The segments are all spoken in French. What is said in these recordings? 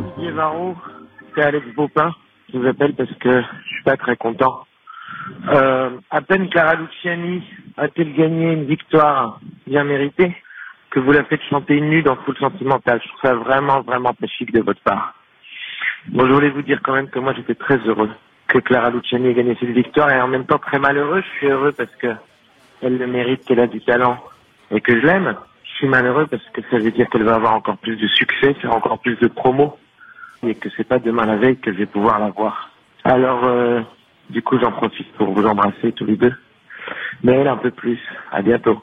Didier Varro, c'est Alex Bopin. Je vous appelle parce que je suis pas très content. Euh, à peine Clara Luciani a-t-elle gagné une victoire bien méritée que vous la faites chanter nue dans Full Sentimental. Je trouve ça vraiment, vraiment pas chic de votre part. Bon, je voulais vous dire quand même que moi j'étais très heureux que Clara Luciani ait gagné cette victoire et en même temps très malheureux. Je suis heureux parce que elle le mérite, qu'elle a du talent et que je l'aime. Je suis malheureux parce que ça veut dire qu'elle va avoir encore plus de succès, faire encore plus de promos et que c'est pas demain la veille que je vais pouvoir la voir. Alors, euh, du coup, j'en profite pour vous embrasser tous les deux. Mais elle un peu plus. À bientôt.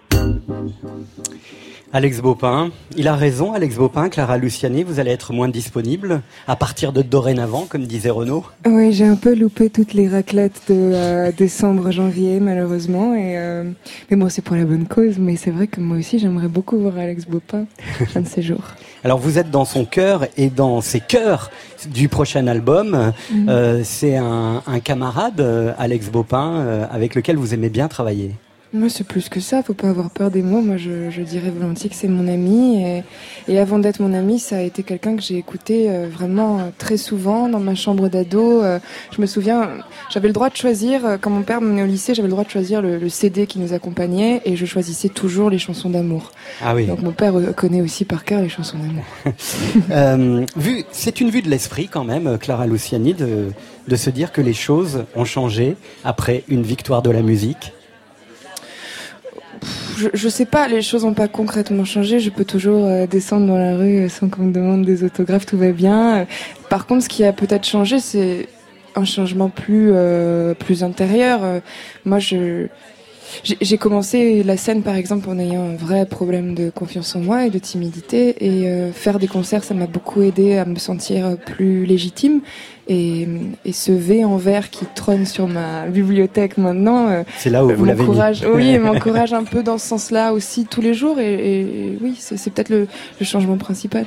Alex Baupin, il a raison, Alex Baupin, Clara Luciani, vous allez être moins disponible à partir de dorénavant, comme disait Renaud. Oui, j'ai un peu loupé toutes les raclettes de euh, décembre, janvier, malheureusement. Et, euh, mais bon, c'est pour la bonne cause. Mais c'est vrai que moi aussi, j'aimerais beaucoup voir Alex Baupin un de ces jours. Alors, vous êtes dans son cœur et dans ses cœurs du prochain album. Mhm. Euh, c'est un, un camarade, euh, Alex Baupin, euh, avec lequel vous aimez bien travailler. Moi, c'est plus que ça. Faut pas avoir peur des mots. Moi, je, je dirais volontiers que c'est mon ami. Et, et avant d'être mon ami, ça a été quelqu'un que j'ai écouté euh, vraiment euh, très souvent dans ma chambre d'ado. Euh, je me souviens, j'avais le droit de choisir, quand mon père m'emmenait au lycée, j'avais le droit de choisir le, le CD qui nous accompagnait et je choisissais toujours les chansons d'amour. Ah oui. Donc mon père connaît aussi par cœur les chansons d'amour. C'est une vue de l'esprit quand même, Clara Luciani, de, de se dire que les choses ont changé après une victoire de la musique. Je, je sais pas, les choses n'ont pas concrètement changé. Je peux toujours euh, descendre dans la rue euh, sans qu'on me demande des autographes, tout va bien. Euh, Par contre, ce qui a peut-être changé, c'est un changement plus euh, plus intérieur. Moi, je j'ai commencé la scène par exemple en ayant un vrai problème de confiance en moi et de timidité et euh, faire des concerts ça m'a beaucoup aidé à me sentir plus légitime et, et ce V en verre qui trône sur ma bibliothèque maintenant euh, C'est là où vous l'avez mis. oui m'encourage un peu dans ce sens-là aussi tous les jours et, oui c'est peut-être le, le changement principal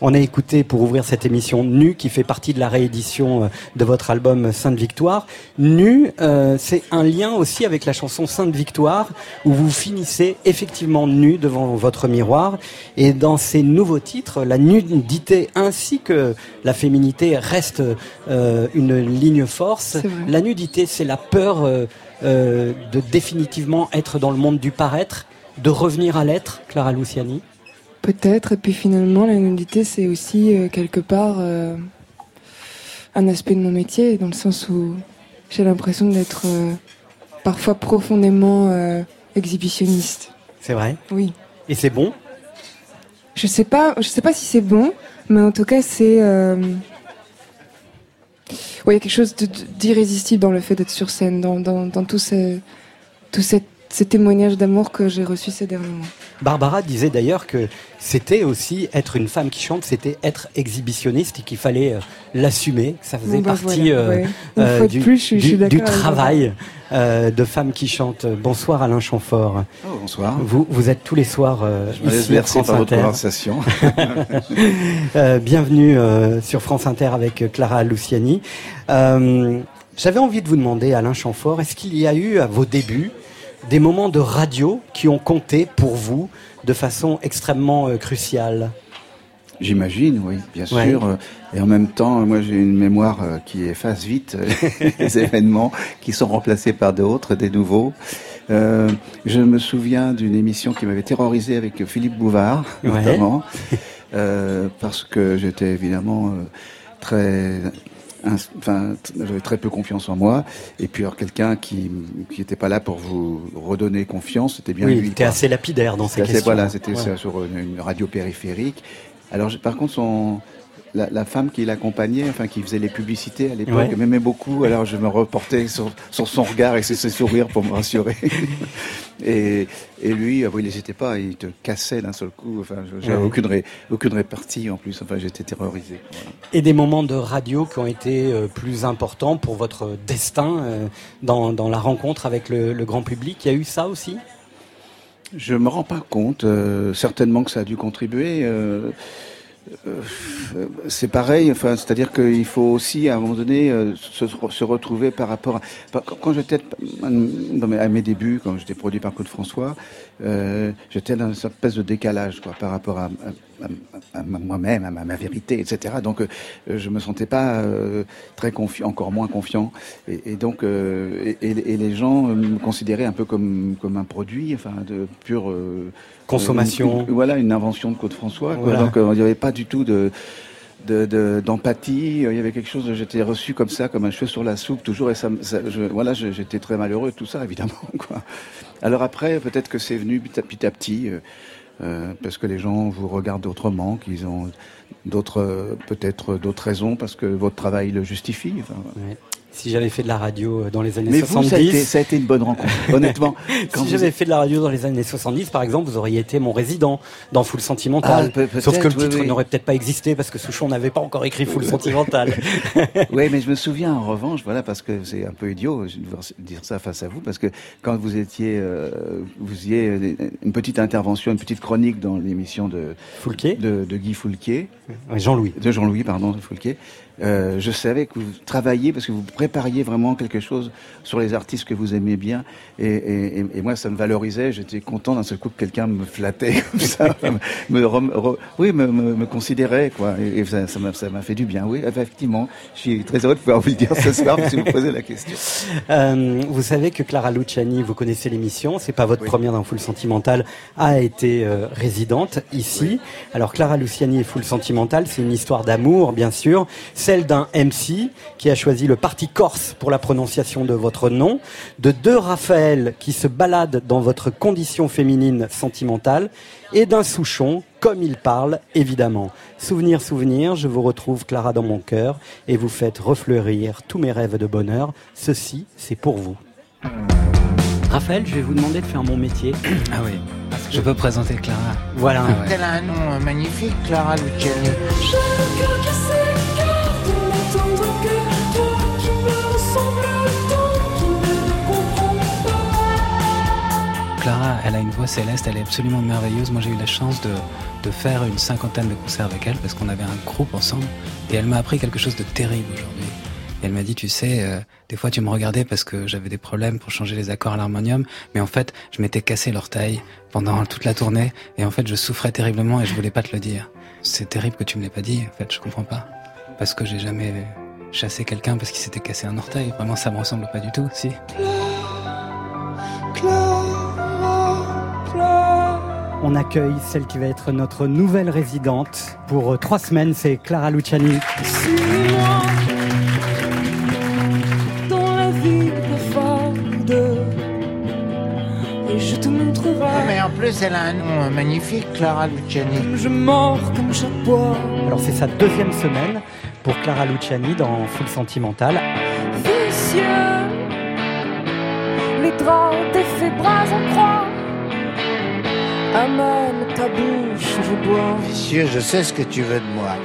On a écouté pour ouvrir cette émission Nu, qui fait partie de la réédition euh, de votre album Sainte Victoire. Nu, euh, c'est un lien aussi avec la chanson Sainte Victoire, où vous finissez effectivement nu devant votre miroir. Et dans ces nouveaux titres, la nudité ainsi que la féminité reste euh, une ligne force. La nudité, c'est la peur euh, euh, de définitivement être dans le monde du paraître, de revenir à l'être, Clara Luciani. Peut-être, et puis finalement, la nudité, c'est aussi quelque part un aspect de mon métier, dans le sens où j'ai l'impression d'être parfois profondément exhibitionniste. C'est vrai? Oui. Et c'est bon? Je sais pas, je sais pas si c'est bon, mais en tout cas, c'est. Ouais, il y a quelque chose d'irrésistible dans le fait d'être sur scène, dans, dans, dans tout, ce, tout cette- ces témoignages d'amour que j'ai reçus ces derniers mois. Barbara disait d'ailleurs que c'était aussi être une femme qui chante, c'était être exhibitionniste et qu'il fallait euh, l'assumer, que ça faisait Bon, bah, partie voilà, euh, ouais. Euh, du, plus, je je travail euh, de femmes qui chantent. Bonsoir Alain Chamfort. Oh, bonsoir. Vous, vous êtes tous les soirs euh, Je ici France par votre conversation. Euh, bienvenue euh, sur France Inter avec Clara Luciani. Euh, J'avais envie de vous demander, Alain Chamfort, est-ce qu'il y a eu à vos débuts des moments de radio qui ont compté pour vous de façon extrêmement euh, cruciale J'imagine, oui, bien Ouais. sûr. Euh, Et en même temps, moi, j'ai une mémoire euh, qui efface vite les événements qui sont remplacés par d'autres, des nouveaux. Euh, je me souviens d'une émission qui m'avait terrorisé avec Philippe Bouvard, Ouais. notamment, euh, parce que j'étais évidemment très enfin, j'avais très peu confiance en moi. Et puis, alors, quelqu'un qui qui n'était pas là pour vous redonner confiance, c'était bien Oui, lui. il était assez lapidaire dans ses C'était assez- questions. Voilà, c'était Ouais. sur une, une radio périphérique. Alors, par contre, son, la, la femme qui l'accompagnait, enfin qui faisait les publicités à l'époque, Ouais. m'aimait beaucoup. Alors, je me reportais sur, sur son regard et ses sourires pour me rassurer. et, et lui, ah oui, il n'hésitait pas, il te cassait d'un seul coup. Enfin, j'avais Ouais. aucune, ré- aucune répartie en plus. Enfin, j'étais terrorisé. Voilà. Et des moments de radio qui ont été euh, plus importants pour votre destin euh, dans, dans la rencontre avec le, le grand public? Il y a eu ça aussi? Je me rends pas compte. euh, certainement que ça a dû contribuer. euh, euh, c'est pareil. Enfin, c'est-à-dire qu'il faut aussi, à un moment donné, euh, se, se retrouver par rapport. À, quand j'étais à mes débuts, quand j'étais produit par Claude François, euh, j'étais dans une espèce de décalage, quoi, par rapport à, moi-même, à, ma, vérité, etc. Donc, euh, je me sentais pas euh, très confiant, encore moins confiant. Et, donc, et, les gens me considéraient un peu comme comme un produit, enfin, de pure consommation. voilà, une invention de Claude François. Donc, il n'y avait pas du tout de d'empathie. il y avait quelque chose, j'étais reçu comme ça, comme un cheveu sur la soupe, toujours. Et ça, je, voilà, j'étais très malheureux, tout ça, évidemment. Quoi. Alors après, peut-être que c'est venu petit à petit, euh, parce que les gens vous regardent autrement, qu'ils ont d'autres, peut-être d'autres raisons, parce que votre travail le justifie. Si j'avais fait de la radio dans les années Mais 70. ça, a été, ça a été une bonne rencontre, honnêtement. si j'avais fait de la radio dans les années 70, par exemple, vous auriez été mon résident dans Full Sentimental. Ah, Sauf que le titre n'aurait peut-être pas existé parce que Souchon n'avait pas encore écrit Full Sentimental. oui, mais je me souviens en revanche, voilà, parce que c'est un peu idiot de dire ça face à vous, parce que quand vous étiez, euh, vous ayez une petite intervention, une petite chronique dans l'émission de, de, de Guy Foulquier. Jean-Louis. De Jean-Louis, pardon, de Foulquier. Euh, je savais que vous travailliez parce que vous prépariez vraiment quelque chose sur les artistes que vous aimiez bien. Et, et, et moi, ça me valorisait. J'étais content d'un seul coup que quelqu'un me flattait comme ça, me, oui, me, me, me, considérait quoi. Et, ça, ça m'a fait du bien. Oui, effectivement, je suis très heureux de pouvoir vous le dire ce soir si vous posez la question. Euh, vous savez que Clara Luciani, vous connaissez l'émission. C'est pas votre première dans Full Sentimental, a été euh, résidente ici. Alors Clara Luciani et Full Sentimental, c'est une histoire d'amour, bien sûr celle d'un MC qui a choisi le parti corse pour la prononciation de votre nom, de deux Raphaël qui se baladent dans votre condition féminine sentimentale, et d'un Souchon, comme il parle, évidemment. Souvenir, souvenir, je vous retrouve Clara dans mon cœur, et vous faites refleurir tous mes rêves de bonheur. Ceci, c'est pour vous. Raphaël, je vais vous demander de faire mon métier. Ah oui. Je peux présenter Clara. Voilà. Ah Elle a un nom magnifique, Clara Luciani. Clara, elle a une voix céleste, elle est absolument merveilleuse. Moi, j'ai eu la chance de, faire une cinquantaine de concerts avec elle parce qu'on avait un groupe ensemble et elle m'a appris quelque chose de terrible aujourd'hui. elle m'a dit, tu sais, euh, des fois tu me regardais parce que j'avais des problèmes pour changer les accords à l'harmonium, mais en fait, je m'étais cassé l'orteil pendant toute la tournée et en fait, je souffrais terriblement et je voulais pas te le dire. C'est terrible que tu me l'aies pas dit, en fait, je comprends pas. Parce que j'ai jamais chassé quelqu'un parce qu'il s'était cassé un orteil. Vraiment, ça me ressemble pas du tout, si. On accueille celle qui va être notre nouvelle résidente pour euh, trois semaines, c'est Clara Luciani. dans la vie et je te montrerai. Mais en plus, elle a un nom magnifique, Clara Luciani. Je mords comme chapeau. Alors c'est sa deuxième semaine pour Clara Luciani dans Full Sentimental. Vicieux, les draps fait bras en croix. Amène ta bouche, je bois. Vicieux, je sais ce que tu veux de moi.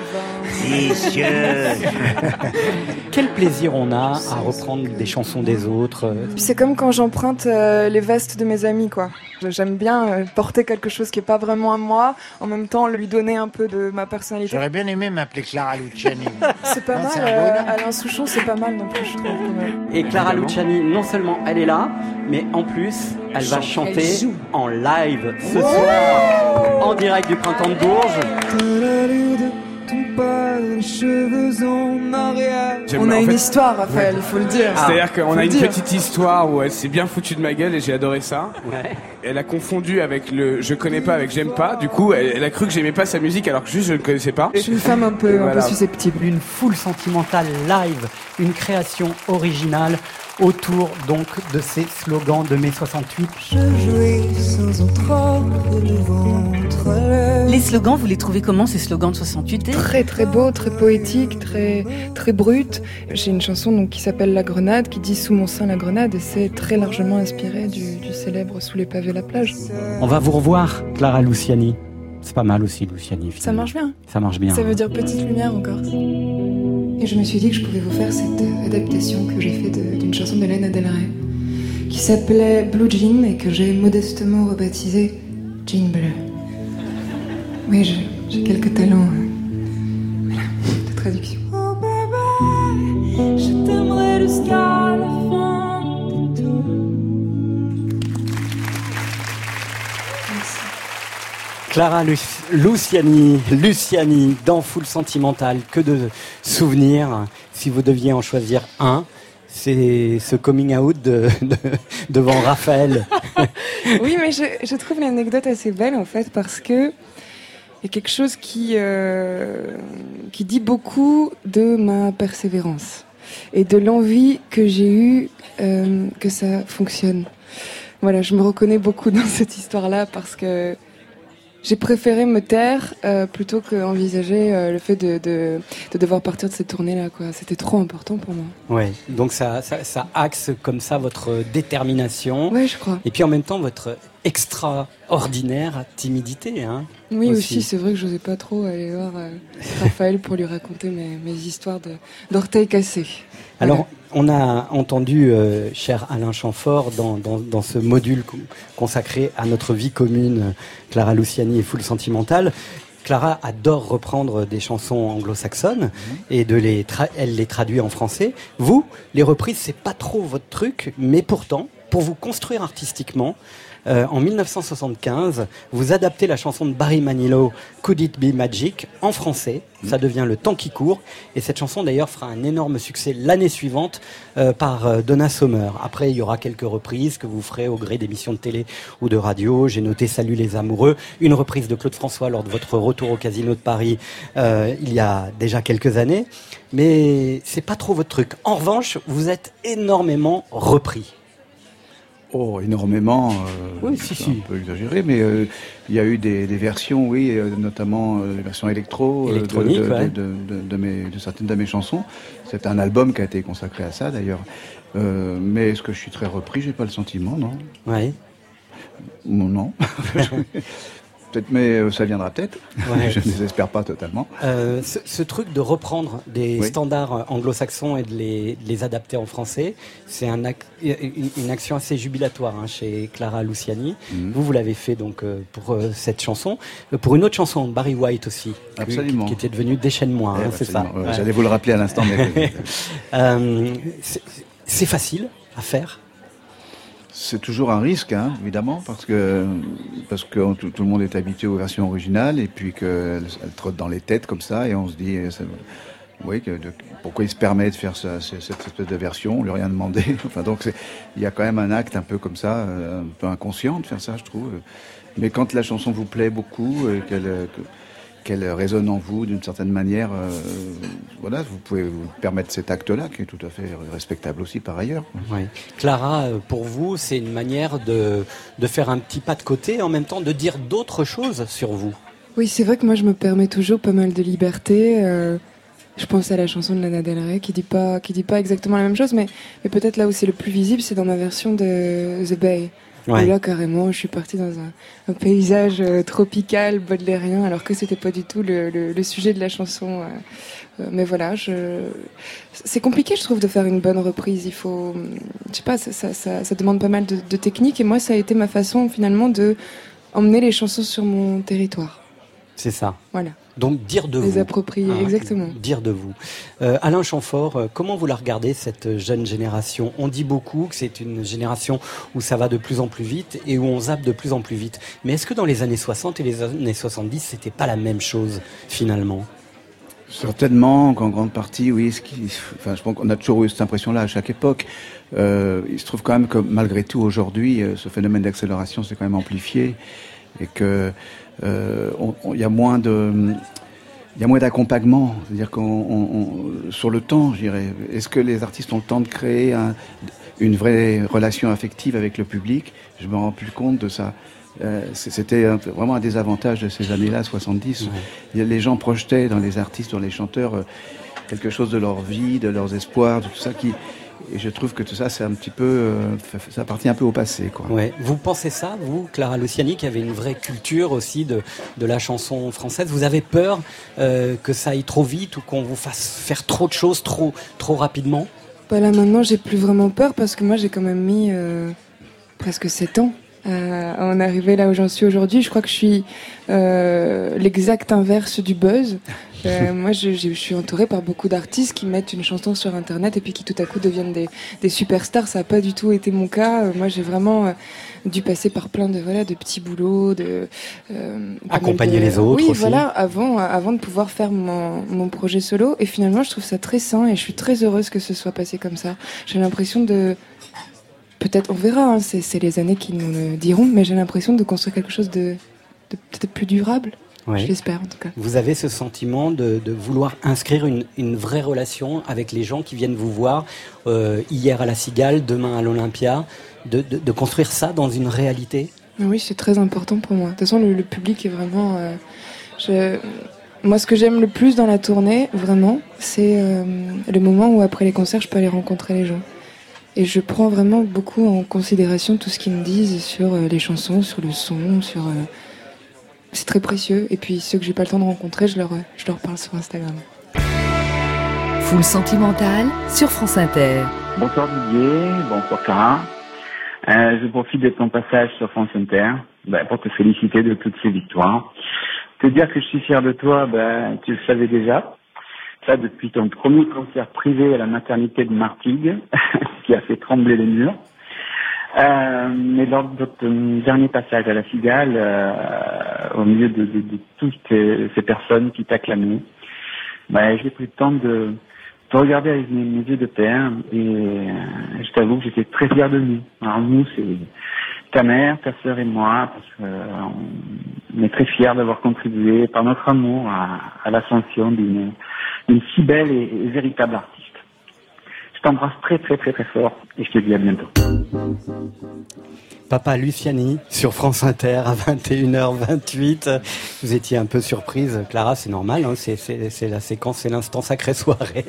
Quel plaisir on a à reprendre des chansons des autres. C'est comme quand j'emprunte euh, les vestes de mes amis, quoi. J'aime bien euh, porter quelque chose qui est pas vraiment à moi, en même temps lui donner un peu de ma personnalité. J'aurais bien aimé m'appeler Clara Luciani. c'est pas mal, euh, Alain Souchon, c'est pas mal non plus, je trouve. Et Clara Luciani, non seulement elle est là, mais en plus, elle va chanter en live ce soir, en direct du printemps de Bourges cheveux en arrière. On a une histoire, Raphaël, il faut le dire. C'est-à-dire qu'on a une petite histoire où elle s'est bien foutue de ma gueule et j'ai adoré ça. Elle a confondu avec le je connais pas avec j'aime pas. Du coup, elle, a cru que j'aimais pas sa musique alors que juste je ne connaissais pas. Je suis une femme un peu, un peu susceptible. Une foule sentimentale live, une création originale autour donc de ces slogans de mai 68. Les slogans, vous les trouvez comment ces slogans de 68 Très très beau, très poétique, très très brut. J'ai une chanson donc qui s'appelle La Grenade qui dit sous mon sein la grenade et c'est très largement inspiré du, célèbre Sous les pavés la plage. On va vous revoir Clara Luciani. C'est pas mal aussi Luciani. Ça marche bien. Ça marche bien. Ça veut dire petite lumière encore. Et je me suis dit que je pouvais vous faire cette adaptation que j'ai faite d'une chanson de Lana Del Rey, qui s'appelait Blue Jean et que j'ai modestement rebaptisée Jean Bleu. Oui, j'ai quelques talents de traduction. Oh bébé, je t'aimerai jusqu'à la fin de tout. Clara Luciani, Luciani dans Full Sentimental, que de souvenirs. Si vous deviez en choisir un, c'est ce coming out de, devant Raphaël. oui, mais je, je trouve l'anecdote assez belle en fait parce que il y a quelque chose qui, euh, qui dit beaucoup de ma persévérance et de l'envie que j'ai eue euh, que ça fonctionne. Voilà, je me reconnais beaucoup dans cette histoire-là parce que j'ai préféré me taire euh, plutôt qu'envisager euh, le fait de, de, de, devoir partir de cette tournée-là. C'était trop important pour moi. Ouais, donc ça, ça, ça, axe comme ça votre détermination. Oui, je crois. Et puis en même temps votre extraordinaire timidité. Hein, oui, aussi, c'est vrai que je n'osais pas trop aller voir euh, Raphaël pour lui raconter mes, mes histoires d'orteils cassés. Alors, on a entendu, euh, cher Alain Chamfort, dans, dans, dans, ce module consacré à notre vie commune, Clara Luciani et Full Sentimental, Clara adore reprendre des chansons anglo-saxonnes mhm. et de les elle les traduit en français. Vous, les reprises, c'est pas trop votre truc, mais pourtant, pour vous construire artistiquement, euh, en 1975, vous adaptez la chanson de Barry Manilow, Could It Be Magic, en français. Ça mm. devient Le Temps qui court. Et cette chanson, d'ailleurs, fera un énorme succès l'année suivante euh, par euh, Donna Summer. Après, il y aura quelques reprises que vous ferez au gré d'émissions de télé ou de radio. J'ai noté Salut les amoureux, une reprise de Claude François lors de votre retour au Casino de Paris il y a déjà quelques années. Mais c'est pas trop votre truc. En revanche, vous êtes énormément repris. Oh, énormément. Euh, oui, si, si. Un peu exagéré, mais euh, il y a eu des, des versions, oui, euh, notamment les versions électro de, de, de, mes, de, certaines de mes chansons. C'est un album qui a été consacré à ça, d'ailleurs. mais est-ce que je suis très repris? J'ai pas le sentiment, non. Oui. Non. Peut-être, mais euh, ça viendra peut-être. je ne désespère pas totalement. Euh, ce, truc de reprendre des standards euh, anglo-saxons et de les, les, adapter en français, c'est un une, action assez jubilatoire hein, chez Clara Luciani. Mhm. Vous, vous l'avez fait donc pour cette chanson, pour une autre chanson, Barry White aussi, Absolument. Qui, était devenue Déchaîne-moi, hein, c'est ça. J'allais vous le rappeler à l'instant. Mais... c'est facile à faire c'est toujours un risque, hein, évidemment, parce que parce que tout, le monde est habitué aux versions originales et puis qu'elles trottent dans les têtes comme ça et on se dit, euh, oui, que, pourquoi il se permet de faire ça, cette espèce de version On lui a rien demandé. enfin, donc il y a quand même un acte un peu comme ça, euh, un peu inconscient de faire ça, je trouve. Mais quand la chanson vous plaît beaucoup, qu'elle qu'elle résonne en vous d'une certaine manière, euh, voilà, vous pouvez vous permettre cet acte-là, qui est tout à fait respectable aussi par ailleurs. Oui. Clara, euh, pour vous, c'est une manière de, de faire un petit pas de côté, en même temps de dire d'autres choses sur vous. Oui, c'est vrai que moi, je me permets toujours pas mal de liberté. Euh, je pense à la chanson de Lana Del Rey qui dit pas qui dit pas exactement la même chose, mais, mais peut-être là où c'est le plus visible, c'est dans ma version de The Bay. Et là, carrément, je suis partie dans un, paysage euh, tropical, baudelairien, alors que c'était pas du tout le, sujet de la chanson. Euh, euh, mais voilà, je... c'est compliqué, je trouve, de faire une bonne reprise. Il faut, je sais pas, ça, ça, ça, demande pas mal de, de technique. Et moi, ça a été ma façon, finalement, de emmener les chansons sur mon territoire. C'est ça. Voilà. Donc dire de Les vous. approprier, ah, exactement. Dire de vous. Euh, Alain Chamfort, euh, comment vous la regardez cette jeune génération? On dit beaucoup que c'est une génération où ça va de plus en plus vite et où on zappe de plus en plus vite. Mais est-ce que dans les années 60 et les années 70, c'était pas la même chose finalement? Certainement, en grande partie, oui. Ce qui, enfin, je pense qu'on a toujours eu cette impression-là à chaque époque. Euh, il se trouve quand même que malgré tout, aujourd'hui, ce phénomène d'accélération s'est quand même amplifié et que euh, il y a moins de il y a moins d'accompagnement, c'est-à-dire qu'on sur le temps, je dirais. Est-ce que les artistes ont le temps de créer un, une vraie relation affective avec le public? Je me rends plus compte de ça. Euh, C'était vraiment un désavantage de ces années-là, 70. Les gens projetaient dans les artistes, dans les chanteurs, euh, quelque chose de leur vie, de leurs espoirs, de tout ça qui et je trouve que tout ça, c'est un petit peu, euh, ça appartient un peu au passé, quoi. Ouais. Vous pensez ça, vous, Clara Luciani, qui avait une vraie culture aussi de, de la chanson française? Vous avez peur euh, que ça aille trop vite ou qu'on vous fasse faire trop de choses trop, trop rapidement? Bah là maintenant, j'ai plus vraiment peur parce que moi, j'ai quand même mis euh, presque 7 ans à en arriver là où j'en suis aujourd'hui. Je crois que je suis euh, l'exact inverse du buzz. Euh, moi, je, je, suis entourée par beaucoup d'artistes qui mettent une chanson sur Internet et puis qui tout à coup deviennent des, des superstars. Ça n'a pas du tout été mon cas. Euh, moi, j'ai vraiment euh, dû passer par plein de voilà de petits boulots, de euh, accompagner les autres. Oui, aussi. voilà, avant avant de pouvoir faire mon, mon projet solo. Et finalement, je trouve ça très sain et je suis très heureuse que ce soit passé comme ça. J'ai l'impression de peut-être on verra. Hein, c'est les années qui nous le diront, mais j'ai l'impression de construire quelque chose de, de peut-être plus durable. Oui. Je l'espère en tout cas. Vous avez ce sentiment de, de vouloir inscrire une, une, vraie relation avec les gens qui viennent vous voir euh, hier à la Cigale, demain à l'Olympia, de, de, de, construire ça dans une réalité? Oui, c'est très important pour moi. De toute façon, le, le public est vraiment... Euh, je... Moi, ce que j'aime le plus dans la tournée, vraiment, c'est euh, le moment où après les concerts, je peux aller rencontrer les gens. Et je prends vraiment beaucoup en considération tout ce qu'ils me disent sur euh, les chansons, sur le son, sur... Euh, c'est très précieux. Et puis ceux que j'ai pas le temps de rencontrer, je leur, je leur parle sur Instagram. Full sentimental sur France Inter. Bonsoir Didier, bonsoir Clara. Euh, je profite de ton passage sur France Inter ben, pour te féliciter de toutes ces victoires. Te dire que je suis fier de toi, ben, tu le savais déjà. Ça depuis ton premier concert privé à la maternité de Martigues, qui a fait trembler les murs. Euh, mais lors de ton dernier passage à la Cigale, euh, au milieu de, toutes ces personnes qui t'acclamaient, ben, j'ai pris le temps de te regarder avec mes, mes yeux de père et euh, je t'avoue que j'étais très fier de nous. Alors nous, c'est ta mère, ta sœur et moi, parce qu'on est très fiers d'avoir contribué par notre amour à, à l'ascension d'une si belle et, et véritable artiste. Je t'embrasse très très très très fort et je te dis à bientôt. Papa Luciani sur France Inter à 21h28. Vous étiez un peu surprise, Clara, c'est normal, hein, c'est la séquence, c'est l'instant sacré soirée.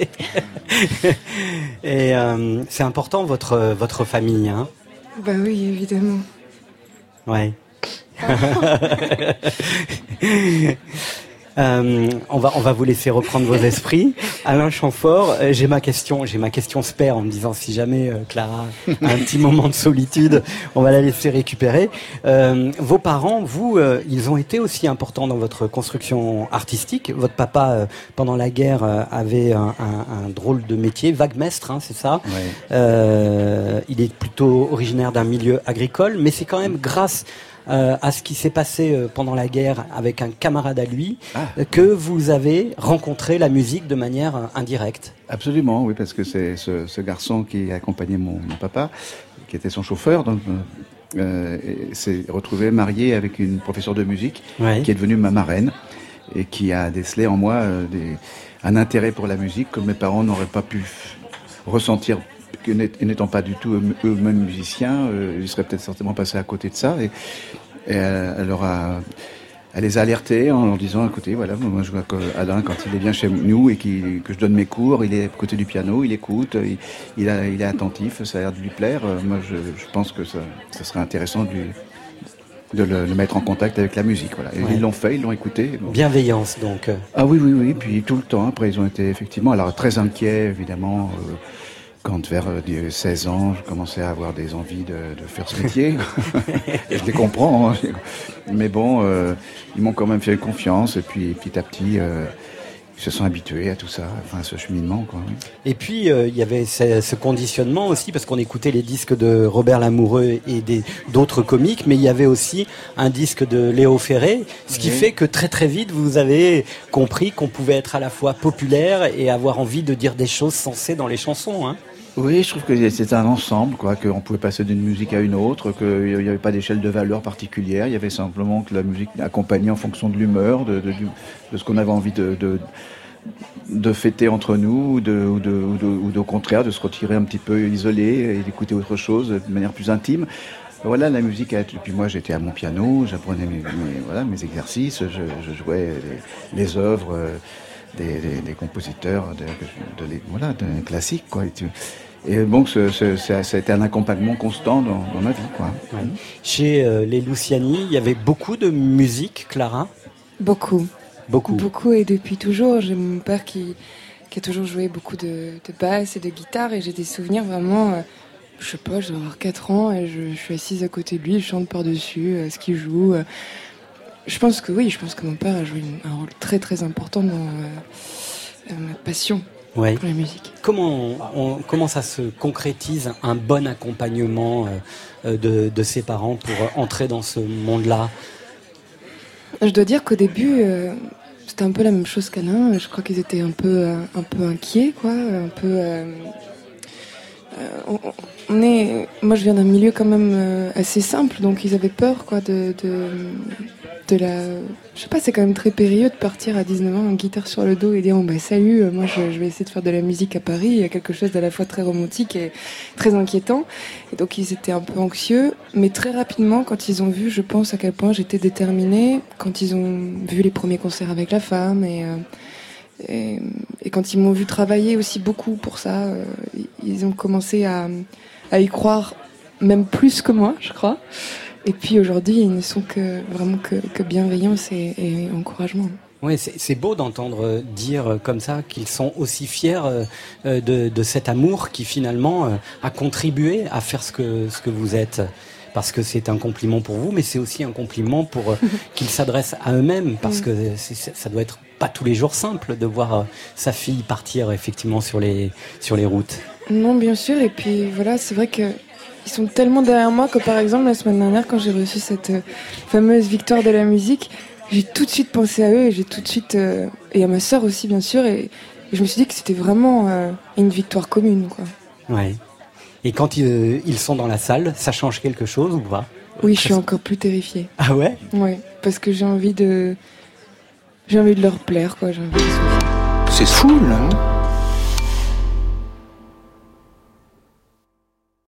Et euh, c'est important votre votre famille, hein Bah oui, évidemment. Ouais. Euh, on va on va vous laisser reprendre vos esprits. Alain Chamfort, euh, j'ai ma question, j'ai ma question spare en me disant si jamais euh, Clara a un petit moment de solitude, on va la laisser récupérer. Vos parents, vous, ils ont été aussi importants dans votre construction artistique. Votre papa, pendant la guerre, avait un, un, un, drôle de métier, vaguemestre, hein, c'est ça. Il est plutôt originaire d'un milieu agricole, mais c'est quand même grâce euh, à ce qui s'est passé euh, pendant la guerre avec un camarade à lui, ah. que vous avez rencontré la musique de manière euh, indirecte. Absolument, oui, parce que c'est ce, ce, garçon qui accompagnait mon, mon, papa, qui était son chauffeur, donc s'est retrouvé marié avec une professeure de musique ouais. qui est devenue ma marraine et qui a décelé en moi des, un intérêt pour la musique que mes parents n'auraient pas pu ressentir n'étant pas du tout eux-mêmes musiciens, euh, ils seraient peut-être certainement passés à côté de ça. Et, et elle, elle, leur a, elle les a alertés en leur disant, écoutez, voilà, moi je vois qu'Alain, quand il est bien chez nous et qu que je donne mes cours, il est à côté du piano, il écoute, il, il, a, il est attentif, ça a l'air de lui plaire. Euh, moi, je, je pense que ça, ça serait intéressant de lui, de le, le, mettre en contact avec la musique. Voilà. Et ouais. Ils l'ont fait, ils l'ont écouté. Bon. Bienveillance, donc. Ah oui, oui, oui. Puis tout le temps, après, ils ont été effectivement, alors très inquiets, évidemment. Euh, quand vers 16 ans, je commençais à avoir des envies de, de faire ce métier. je les comprends. Hein. Mais bon, euh, ils m'ont quand même fait confiance. Et puis petit à petit, euh, ils se sont habitués à tout ça, enfin à ce cheminement. Quoi. Et puis, il euh, y avait ce, ce, conditionnement aussi, parce qu'on écoutait les disques de Robert Lamoureux et d'autres comiques, mais il y avait aussi un disque de Léo Ferré, ce qui oui. fait que très très vite, vous avez compris qu'on pouvait être à la fois populaire et avoir envie de dire des choses sensées dans les chansons. Hein. Oui, je trouve que c'est un ensemble, qu'on pouvait passer d'une musique à une autre, qu'il n'y avait pas d'échelle de valeur particulière, il y avait simplement que la musique accompagnait en fonction de l'humeur, de, ce qu'on avait envie de, fêter entre nous, ou, de, ou, au contraire de se retirer un petit peu isolé et d'écouter autre chose de manière plus intime. Voilà, la musique a été. Puis moi, j'étais à mon piano, j'apprenais mes, exercices, je, jouais les, les œuvres. Des, des, des, compositeurs de, de, de, voilà, de classiques quoi. Et tu, et donc, ce, ce, ça, ça, a été un accompagnement constant dans, dans ma vie. Quoi. Ouais. Chez euh, les Luciani, il y avait beaucoup de musique, Clara? Beaucoup. Beaucoup. Beaucoup et depuis toujours. J'ai mon père qui, qui a toujours joué beaucoup de, de basse et de guitare et j'ai des souvenirs vraiment euh, je sais pas, je dois avoir 4 ans et je, suis assise à côté de lui, je chante par-dessus euh, ce qu'il joue. Euh. Je pense que oui, je pense que mon père a joué un rôle très très important dans ma passion pour la musique. Comment, comment ça se concrétise un bon accompagnement de, de ses parents pour entrer dans ce monde-là? Je dois dire qu'au début, c'était un peu la même chose qu'Alain. Je crois qu'ils étaient un peu, un peu inquiets, quoi, un peu euh, on, est, moi je viens d'un milieu quand même euh, assez simple, donc ils avaient peur quoi de, de, la, je sais pas, c'est quand même très périlleux de partir à 19 ans en guitare sur le dos et dire oh, bah salut, euh, moi je, vais essayer de faire de la musique à Paris. Il y a quelque chose d'à la fois très romantique et très inquiétant. Et donc ils étaient un peu anxieux, mais très rapidement quand ils ont vu, je pense à quel point j'étais déterminée, quand ils ont vu les premiers concerts avec la femme et et, quand ils m'ont vu travailler aussi beaucoup pour ça, euh, ils ont commencé à, y croire même plus que moi, je crois. Et puis aujourd'hui, ils ne sont que vraiment que, bienveillance et, encouragement. Oui, c'est beau d'entendre dire comme ça qu'ils sont aussi fiers euh, de, de, cet amour qui finalement euh, a contribué à faire ce que, ce que vous êtes parce que c'est un compliment pour vous, mais c'est aussi un compliment pour qu'ils s'adressent à eux-mêmes, parce mm. que ça doit être pas tous les jours simple de voir euh, sa fille partir effectivement sur les, sur les routes. Non, bien sûr. Et puis voilà, c'est vrai que ils sont tellement derrière moi que par exemple la semaine dernière, quand j'ai reçu cette euh, fameuse victoire de la musique, j'ai tout de suite pensé à eux et j'ai tout de suite euh, et à ma sœur aussi bien sûr et, je me suis dit que c'était vraiment une victoire commune quoi. Ouais. Et quand ils, ils, sont dans la salle, ça change quelque chose ou pas? Oui, je suis encore plus terrifiée. Ah ouais? Oui, parce que j'ai envie de j'ai envie de leur plaire, quoi. C'est fou, là.